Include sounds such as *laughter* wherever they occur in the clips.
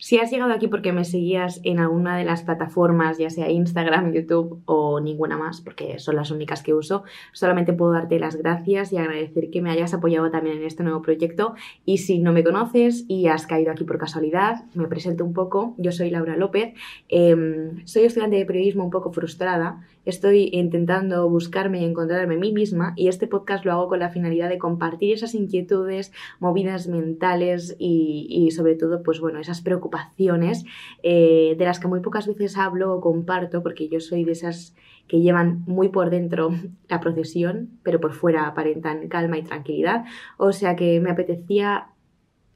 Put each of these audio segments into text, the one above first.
Si has llegado aquí porque me seguías en alguna de las plataformas, ya sea Instagram, YouTube o ninguna más, porque son las únicas que uso, solamente puedo darte las gracias y agradecer que me hayas apoyado también en este nuevo proyecto. Y si no me conoces y has caído aquí por casualidad, me presento un poco. Yo soy Laura López, em, soy estudiante de periodismo un poco frustrada. Estoy intentando buscarme y encontrarme a mí misma y este podcast lo hago con la finalidad de compartir esas inquietudes, movidas mentales y, y sobre todo, pues bueno, esas preocupaciones eh, de las que muy pocas veces hablo o comparto, porque yo soy de esas que llevan muy por dentro *laughs* la procesión, pero por fuera aparentan calma y tranquilidad. O sea que me apetecía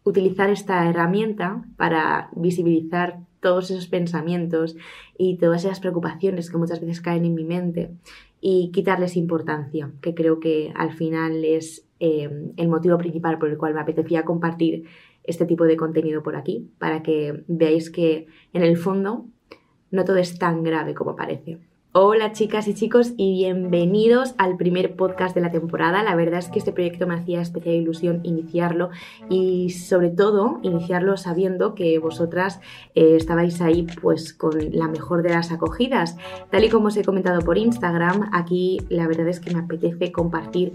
utilizar esta herramienta para visibilizar todos esos pensamientos y todas esas preocupaciones que muchas veces caen en mi mente y quitarles importancia, que creo que al final es eh, el motivo principal por el cual me apetecía compartir este tipo de contenido por aquí, para que veáis que en el fondo no todo es tan grave como parece. Hola chicas y chicos y bienvenidos al primer podcast de la temporada. La verdad es que este proyecto me hacía especial ilusión iniciarlo y sobre todo iniciarlo sabiendo que vosotras eh, estabais ahí pues con la mejor de las acogidas. Tal y como os he comentado por Instagram, aquí la verdad es que me apetece compartir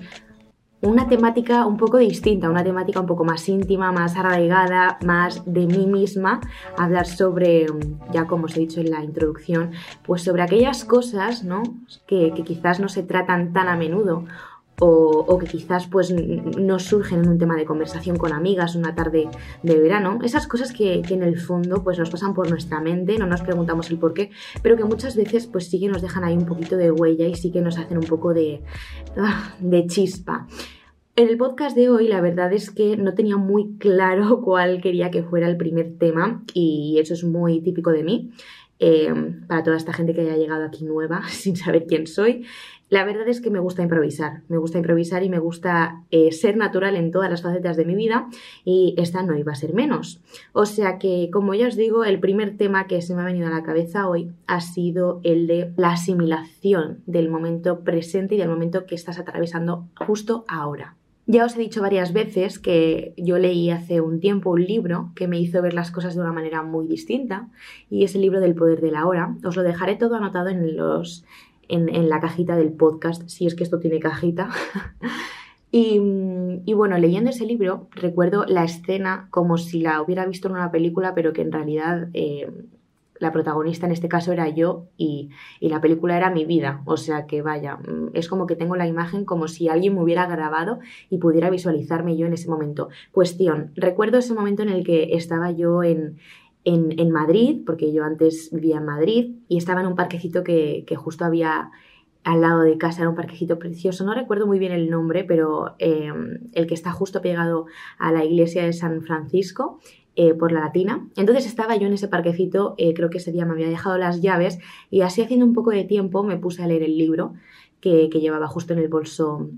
una temática un poco distinta, una temática un poco más íntima, más arraigada, más de mí misma, hablar sobre, ya como os he dicho en la introducción, pues sobre aquellas cosas ¿no? que, que quizás no se tratan tan a menudo o, que quizás pues no surgen en un tema de conversación con amigas una tarde de verano, esas cosas que, en el fondo pues nos pasan por nuestra mente, no nos preguntamos el por qué, pero que muchas veces pues sí que nos dejan ahí un poquito de huella y sí que nos hacen un poco de, *laughs* de chispa. En el podcast de hoy la verdad es que no tenía muy claro *laughs* cuál quería que fuera el primer tema y eso es muy típico de mí. Eh, para toda esta gente que haya llegado aquí nueva *laughs* sin saber quién soy. La verdad es que me gusta improvisar, me gusta improvisar y me gusta eh, ser natural en todas las facetas de mi vida y esta no iba a ser menos. O sea que, como ya os digo, el primer tema que se me ha venido a la cabeza hoy ha sido el de la asimilación del momento presente y del momento que estás atravesando justo ahora. Ya os he dicho varias veces que yo leí hace un tiempo un libro que me hizo ver las cosas de una manera muy distinta y es el libro del poder de la hora. Os lo dejaré todo anotado en los en, la cajita del podcast, si es que esto tiene cajita. *laughs* y, bueno, leyendo ese libro recuerdo la escena como si la hubiera visto en una película, pero que en realidad eh, la protagonista en este caso era yo y, y, la película era mi vida. O sea que vaya, mm, es como que tengo la imagen como si alguien me hubiera grabado y pudiera visualizarme yo en ese momento. Cuestión, recuerdo ese momento en el que estaba yo en, en, Madrid, porque yo antes vivía en Madrid y estaba en un parquecito que, justo había al lado de casa, era un parquecito precioso, no recuerdo muy bien el nombre, pero eh, el que está justo pegado a la iglesia de San Francisco, eh, por la latina. Entonces estaba yo en ese parquecito, eh, creo que ese día me había dejado las llaves y así haciendo un poco de tiempo me puse a leer el libro que, llevaba justo en el bolso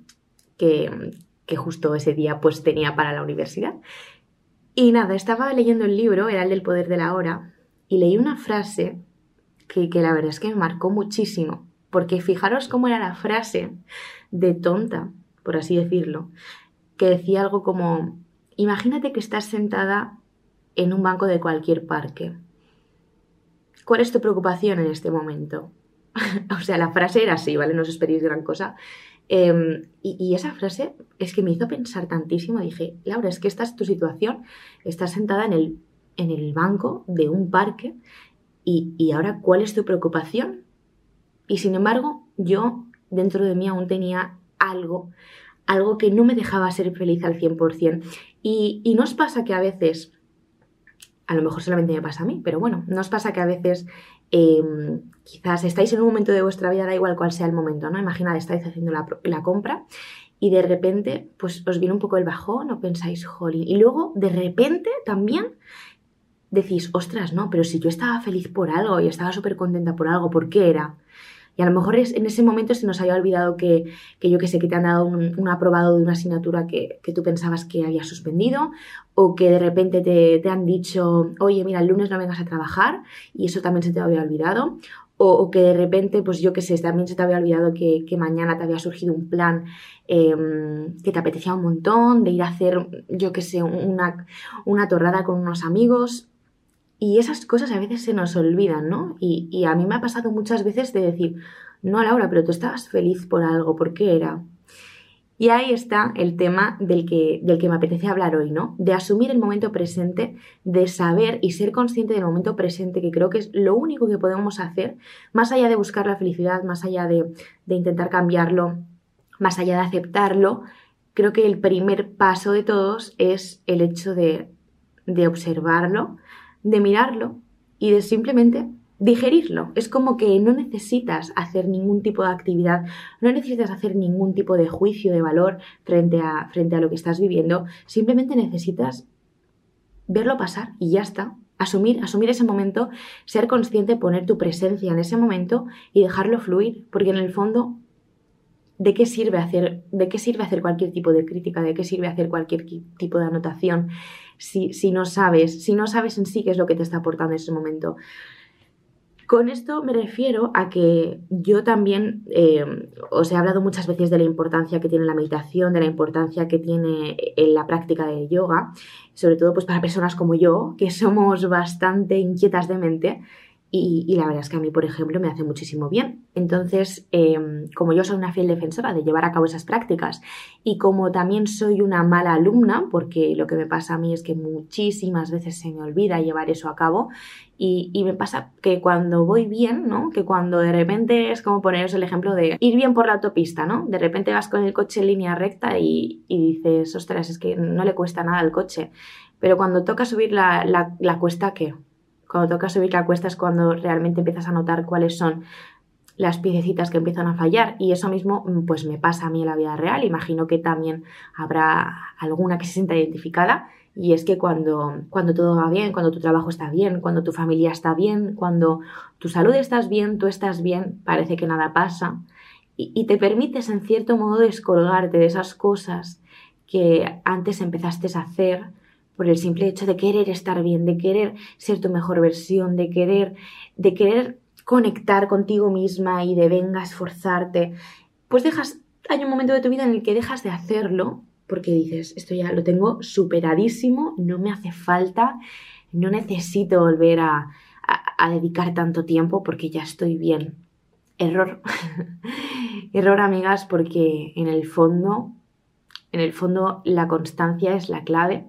que, que justo ese día pues tenía para la universidad. Y nada, estaba leyendo el libro, era el del poder de la hora, y leí una frase que, la verdad es que me marcó muchísimo, porque fijaros cómo era la frase de tonta, por así decirlo, que decía algo como, imagínate que estás sentada en un banco de cualquier parque. ¿Cuál es tu preocupación en este momento? *laughs* o sea, la frase era así, ¿vale? No os esperéis gran cosa. Em, y, esa frase es que me hizo pensar tantísimo. Dije, Laura, es que esta es tu situación. Estás sentada en el, en el banco de un parque y, y ahora, ¿cuál es tu preocupación? Y sin embargo, yo dentro de mí aún tenía algo, algo que no me dejaba ser feliz al 100%. Y, y nos pasa que a veces, a lo mejor solamente me pasa a mí, pero bueno, nos pasa que a veces Em, quizás estáis en un momento de vuestra vida, da igual cuál sea el momento, ¿no? Imaginad, estáis haciendo la, compra y de repente, pues os viene un poco el bajón o pensáis, jolín. Y luego, de repente, también decís, ostras, no, pero si yo estaba feliz por algo y estaba súper contenta por algo, ¿por qué era? Y a lo mejor es, en ese momento se nos había olvidado que, yo que sé, que te han dado un, aprobado de una asignatura que, tú pensabas que había suspendido, o que de repente te, han dicho, oye, mira, el lunes no vengas a trabajar, y eso también se te había olvidado, o, que de repente, pues yo que sé, también se te había olvidado que, mañana te había surgido un plan em, que te apetecía un montón, de ir a hacer, yo que sé, una, una torrada con unos amigos, y esas cosas a veces se nos olvidan, ¿no? Y, a mí me ha pasado muchas veces de decir, no, Laura, pero tú estabas feliz por algo, ¿por qué era? Y ahí está el tema del que, del que me apetece hablar hoy, ¿no? De asumir el momento presente, de saber y ser consciente del momento presente, que creo que es lo único que podemos hacer, más allá de buscar la felicidad, más allá de, de intentar cambiarlo, más allá de aceptarlo, creo que el primer paso de todos es el hecho de, de observarlo, de mirarlo y de simplemente digerirlo. Es como que no necesitas hacer ningún tipo de actividad, no necesitas hacer ningún tipo de juicio de valor frente a, frente a lo que estás viviendo, simplemente necesitas verlo pasar y ya está. Asumir, asumir ese momento, ser consciente, poner tu presencia en ese momento y dejarlo fluir, porque en el fondo ¿de qué sirve hacer, de qué sirve hacer cualquier tipo de crítica, de qué sirve hacer cualquier tipo de anotación si, si, no sabes, si no sabes en sí qué es lo que te está aportando en ese momento? Con esto me refiero a que yo también eh, os he hablado muchas veces de la importancia que tiene la meditación, de la importancia que tiene en la práctica del yoga, sobre todo pues para personas como yo, que somos bastante inquietas de mente y, la verdad es que a mí, por ejemplo, me hace muchísimo bien. Entonces, em, como yo soy una fiel defensora de llevar a cabo esas prácticas y como también soy una mala alumna, porque lo que me pasa a mí es que muchísimas veces se me olvida llevar eso a cabo y, me pasa que cuando voy bien, ¿no? Que cuando de repente es como poneros el ejemplo de ir bien por la autopista, ¿no? De repente vas con el coche en línea recta y, dices, ostras, es que no le cuesta nada al coche. Pero cuando toca subir la, la, la cuesta, ¿qué? Cuando toca subir la cuesta es cuando realmente empiezas a notar cuáles son las piececitas que empiezan a fallar. Y eso mismo mm, pues me pasa a mí en la vida real. Imagino que también habrá alguna que se sienta identificada. Y es que cuando, cuando todo va bien, cuando tu trabajo está bien, cuando tu familia está bien, cuando tu salud estás bien, tú estás bien, parece que nada pasa. Y, y te permites en cierto modo descolgarte de esas cosas que antes empezaste a hacer por el simple hecho de querer estar bien, de querer ser tu mejor versión, de querer, de querer conectar contigo misma y de venga esforzarte, pues dejas, hay un momento de tu vida en el que dejas de hacerlo porque dices, esto ya lo tengo superadísimo, no me hace falta, no necesito volver a, a dedicar tanto tiempo porque ya estoy bien. Error. *laughs* Error, amigas, porque en el fondo, en el fondo la constancia es la clave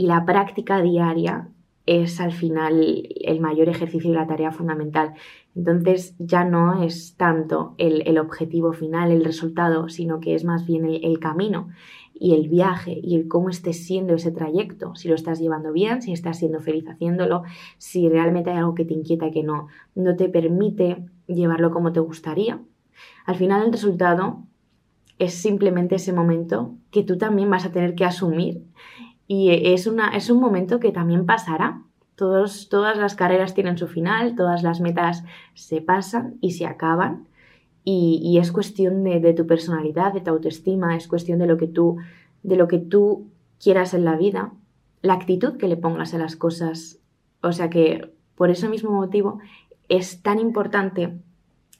y la práctica diaria es al final el mayor ejercicio y la tarea fundamental. Entonces ya no es tanto el, objetivo final, el resultado, sino que es más bien el, camino y el viaje y el cómo estés siendo ese trayecto, si lo estás llevando bien, si estás siendo feliz haciéndolo, si realmente hay algo que te inquieta que no, no te permite llevarlo como te gustaría. Al final el resultado es simplemente ese momento que tú también vas a tener que asumir y es, una, es un momento que también pasará. Todas las carreras tienen su final, todas las metas se pasan y se acaban. Y, es cuestión de, tu personalidad, de tu autoestima, es cuestión de lo que tú, de lo que tú quieras en la vida, la actitud que le pongas a las cosas. O sea que por ese mismo motivo es tan importante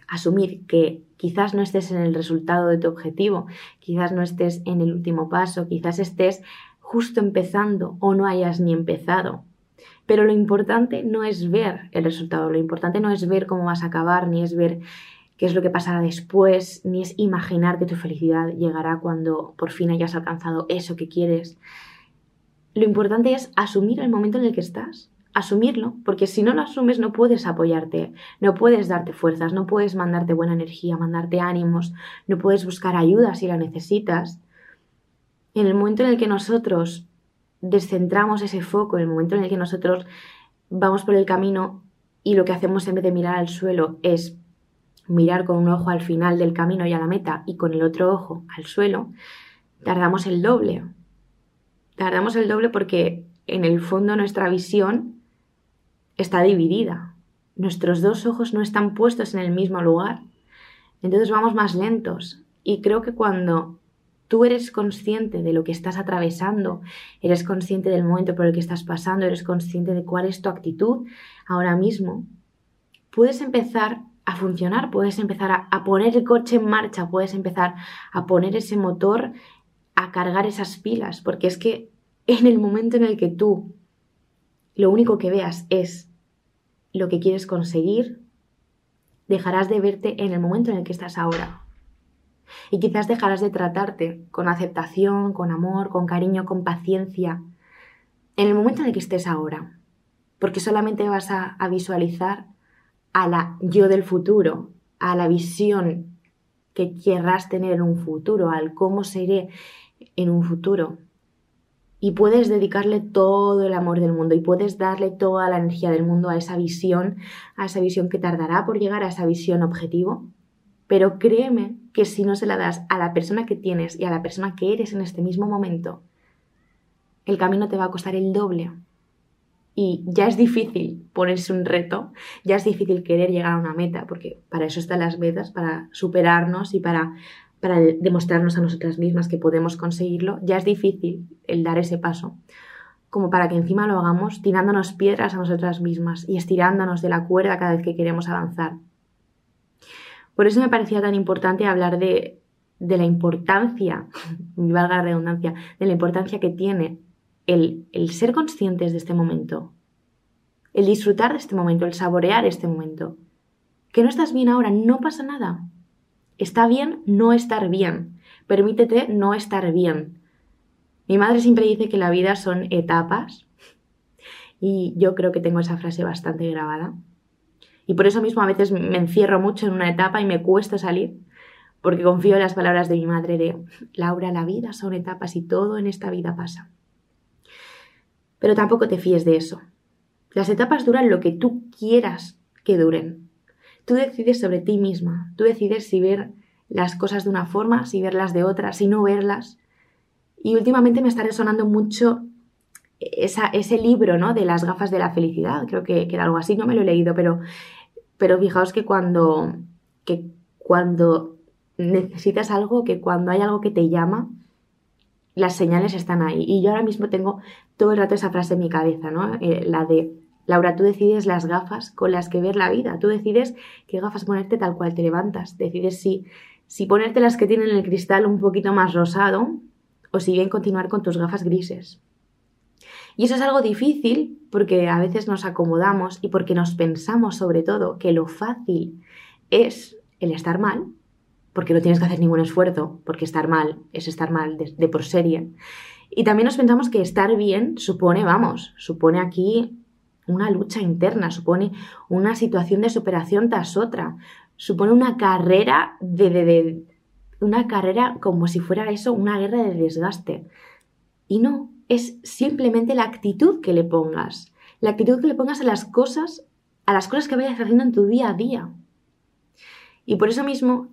asumir que quizás no estés en el resultado de tu objetivo, quizás no estés en el último paso, quizás estés justo empezando o no hayas ni empezado. Pero lo importante no es ver el resultado, lo importante no es ver cómo vas a acabar, ni es ver qué es lo que pasará después, ni es imaginar que tu felicidad llegará cuando por fin hayas alcanzado eso que quieres. Lo importante es asumir el momento en el que estás, asumirlo, porque si no lo asumes no puedes apoyarte, no puedes darte fuerzas, no puedes mandarte buena energía, mandarte ánimos, no puedes buscar ayuda si la necesitas en el momento en el que nosotros descentramos ese foco, en el momento en el que nosotros vamos por el camino y lo que hacemos en vez de mirar al suelo es mirar con un ojo al final del camino y a la meta y con el otro ojo al suelo, tardamos el doble. Tardamos el doble porque en el fondo nuestra visión está dividida. Nuestros dos ojos no están puestos en el mismo lugar. Entonces vamos más lentos. Y creo que cuando tú eres consciente de lo que estás atravesando, eres consciente del momento por el que estás pasando, eres consciente de cuál es tu actitud ahora mismo, puedes empezar a funcionar, puedes empezar a, poner el coche en marcha, puedes empezar a poner ese motor, a cargar esas pilas, porque es que en el momento en el que tú lo único que veas es lo que quieres conseguir, dejarás de verte en el momento en el que estás ahora. Y quizás dejarás de tratarte con aceptación, con amor, con cariño, con paciencia, en el momento en el que estés ahora. Porque solamente vas a, a visualizar a la yo del futuro, a la visión que querrás tener en un futuro, al cómo seré en un futuro. Y puedes dedicarle todo el amor del mundo y puedes darle toda la energía del mundo a esa visión, a esa visión que tardará por llegar a esa visión objetivo. Pero créeme que si no se la das a la persona que tienes y a la persona que eres en este mismo momento, el camino te va a costar el doble. Y ya es difícil ponerse un reto, ya es difícil querer llegar a una meta, porque para eso están las metas, para superarnos y para para demostrarnos a nosotras mismas que podemos conseguirlo, ya es difícil el dar ese paso, como para que encima lo hagamos tirándonos piedras a nosotras mismas y estirándonos de la cuerda cada vez que queremos avanzar. Por eso me parecía tan importante hablar de, la importancia, *laughs* valga la redundancia, de la importancia que tiene el, el ser conscientes de este momento, el disfrutar de este momento, el saborear este momento. Que no estás bien ahora, no pasa nada. Está bien no estar bien. Permítete no estar bien. Mi madre siempre dice que la vida son etapas y yo creo que tengo esa frase bastante grabada. Y por eso mismo a veces me encierro mucho en una etapa y me cuesta salir, porque confío en las palabras de mi madre de, Laura, la vida son etapas y todo en esta vida pasa. Pero tampoco te fíes de eso. Las etapas duran lo que tú quieras que duren. Tú decides sobre ti misma, tú decides si ver las cosas de una forma, si verlas de otra, si no verlas. Y últimamente me está resonando mucho ese libro ¿no? de las gafas de la felicidad, creo que, que, era algo así, no me lo he leído, pero, pero fijaos que cuando, que cuando necesitas algo, que cuando hay algo que te llama, las señales están ahí. Y yo ahora mismo tengo todo el rato esa frase en mi cabeza, ¿no? Eh, la de Laura, tú decides las gafas con las que ver la vida, tú decides qué gafas ponerte tal cual te levantas, decides si, si ponerte las que tienen el cristal un poquito más rosado o si bien continuar con tus gafas grises. Y eso es algo difícil porque a veces nos acomodamos y porque nos pensamos sobre todo que lo fácil es el estar mal, porque no tienes que hacer ningún esfuerzo, porque estar mal es estar mal de, de por serie. Y también nos pensamos que estar bien supone, vamos, supone aquí una lucha interna, supone una situación de superación tras otra, supone una carrera de, una carrera como si fuera eso, una guerra de desgaste. Y no, es simplemente la actitud que le pongas, la actitud que le pongas a las cosas, a las cosas que vayas haciendo en tu día a día. Y por eso mismo,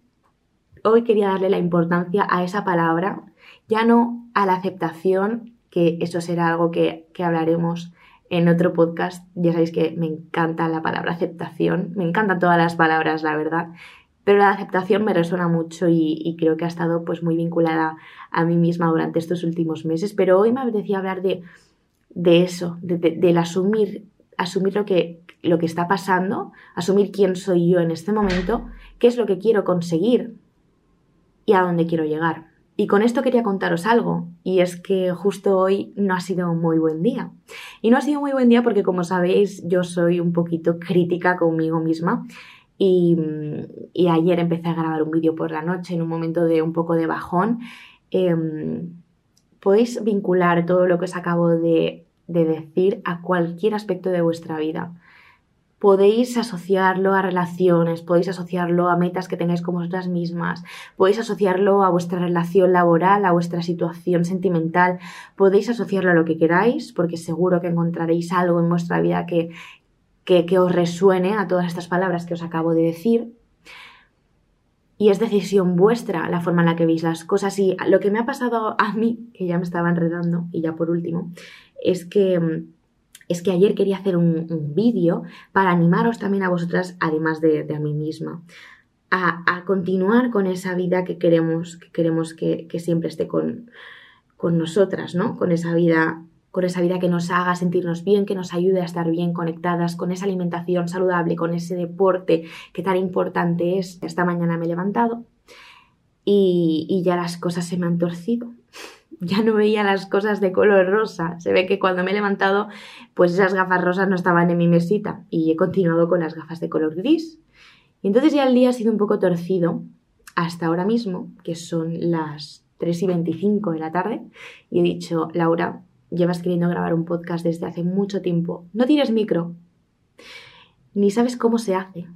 hoy quería darle la importancia a esa palabra, ya no a la aceptación, que eso será algo que, que hablaremos en otro podcast. Ya sabéis que me encanta la palabra aceptación, me encantan todas las palabras, la verdad, pero la aceptación me resuena mucho y, creo que ha estado pues muy vinculada a mí misma durante estos últimos meses. Pero hoy me apetecía hablar de, eso, de, del asumir, asumir lo que, lo que está pasando, asumir quién soy yo en este momento, qué es lo que quiero conseguir y a dónde quiero llegar. Y con esto quería contaros algo, y es que justo hoy no ha sido un muy buen día. Y no ha sido muy buen día porque, como sabéis, yo soy un poquito crítica conmigo misma. Y, ayer empecé a grabar un vídeo por la noche en un momento de un poco de bajón. Em, podéis vincular todo lo que os acabo de decir a cualquier aspecto de vuestra vida podéis asociarlo a relaciones, podéis asociarlo a metas que tengáis con vosotras mismas, podéis asociarlo a vuestra relación laboral, a vuestra situación sentimental, podéis asociarlo a lo que queráis, porque seguro que encontraréis algo en vuestra vida que, que, os resuene a todas estas palabras que os acabo de decir. Y es decisión vuestra la forma en la que veis las cosas. Y lo que me ha pasado a mí, que ya me estaba enredando, y ya por último, es que es que ayer quería hacer un, vídeo para animaros también a vosotras, además de, a mí misma, a, continuar con esa vida que queremos que, queremos que, siempre esté con, con, nosotras, ¿no? Con esa vida con esa vida que nos haga sentirnos bien, que nos ayude a estar bien conectadas, con esa alimentación saludable, con ese deporte que tan importante es. Esta mañana me he levantado y, ya las cosas se me han torcido. *laughs* ya no veía las cosas de color rosa. Se ve que cuando me he levantado, pues esas gafas rosas no estaban en mi mesita y he continuado con las gafas de color gris. Y entonces ya el día ha sido un poco torcido hasta ahora mismo, que son las 3 y 25 de la tarde, y he dicho, Laura, llevas queriendo grabar un podcast desde hace mucho tiempo. No tienes micro, ni sabes cómo se hace,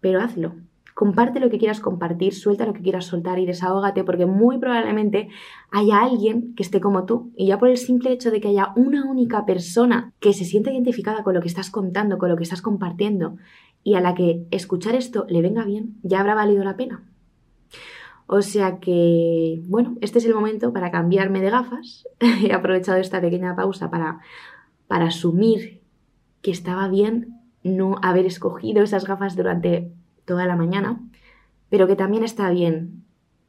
pero hazlo. Comparte lo que quieras compartir, suelta lo que quieras soltar y desahógate porque muy probablemente haya alguien que esté como tú y ya por el simple hecho de que haya una única persona que se sienta identificada con lo que estás contando, con lo que estás compartiendo y a la que escuchar esto le venga bien, ya habrá valido la pena. O sea que, bueno, este es el momento para cambiarme de gafas. *laughs* He aprovechado esta pequeña pausa para, para asumir que estaba bien no haber escogido esas gafas durante toda la mañana, pero que también está bien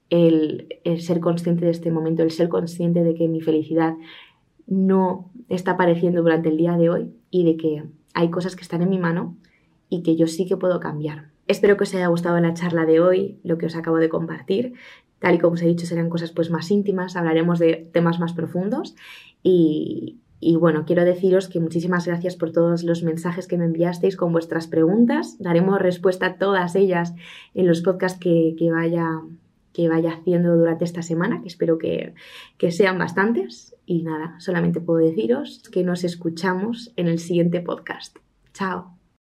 el, ser consciente de este momento, el ser consciente de que mi felicidad no está apareciendo durante el día de hoy y de que hay cosas que están en mi mano y que yo sí que puedo cambiar. Espero que os haya gustado la charla de hoy, lo que os acabo de compartir. Tal y como os he dicho, serán cosas pues más íntimas, hablaremos de temas más profundos y, y bueno, quiero deciros que muchísimas gracias por todos los mensajes que me enviasteis con vuestras preguntas. Daremos respuesta a todas ellas en los podcasts que, vaya, que vaya haciendo durante esta semana, que espero que, que sean bastantes. Y nada, solamente puedo deciros que nos escuchamos en el siguiente podcast. Chao.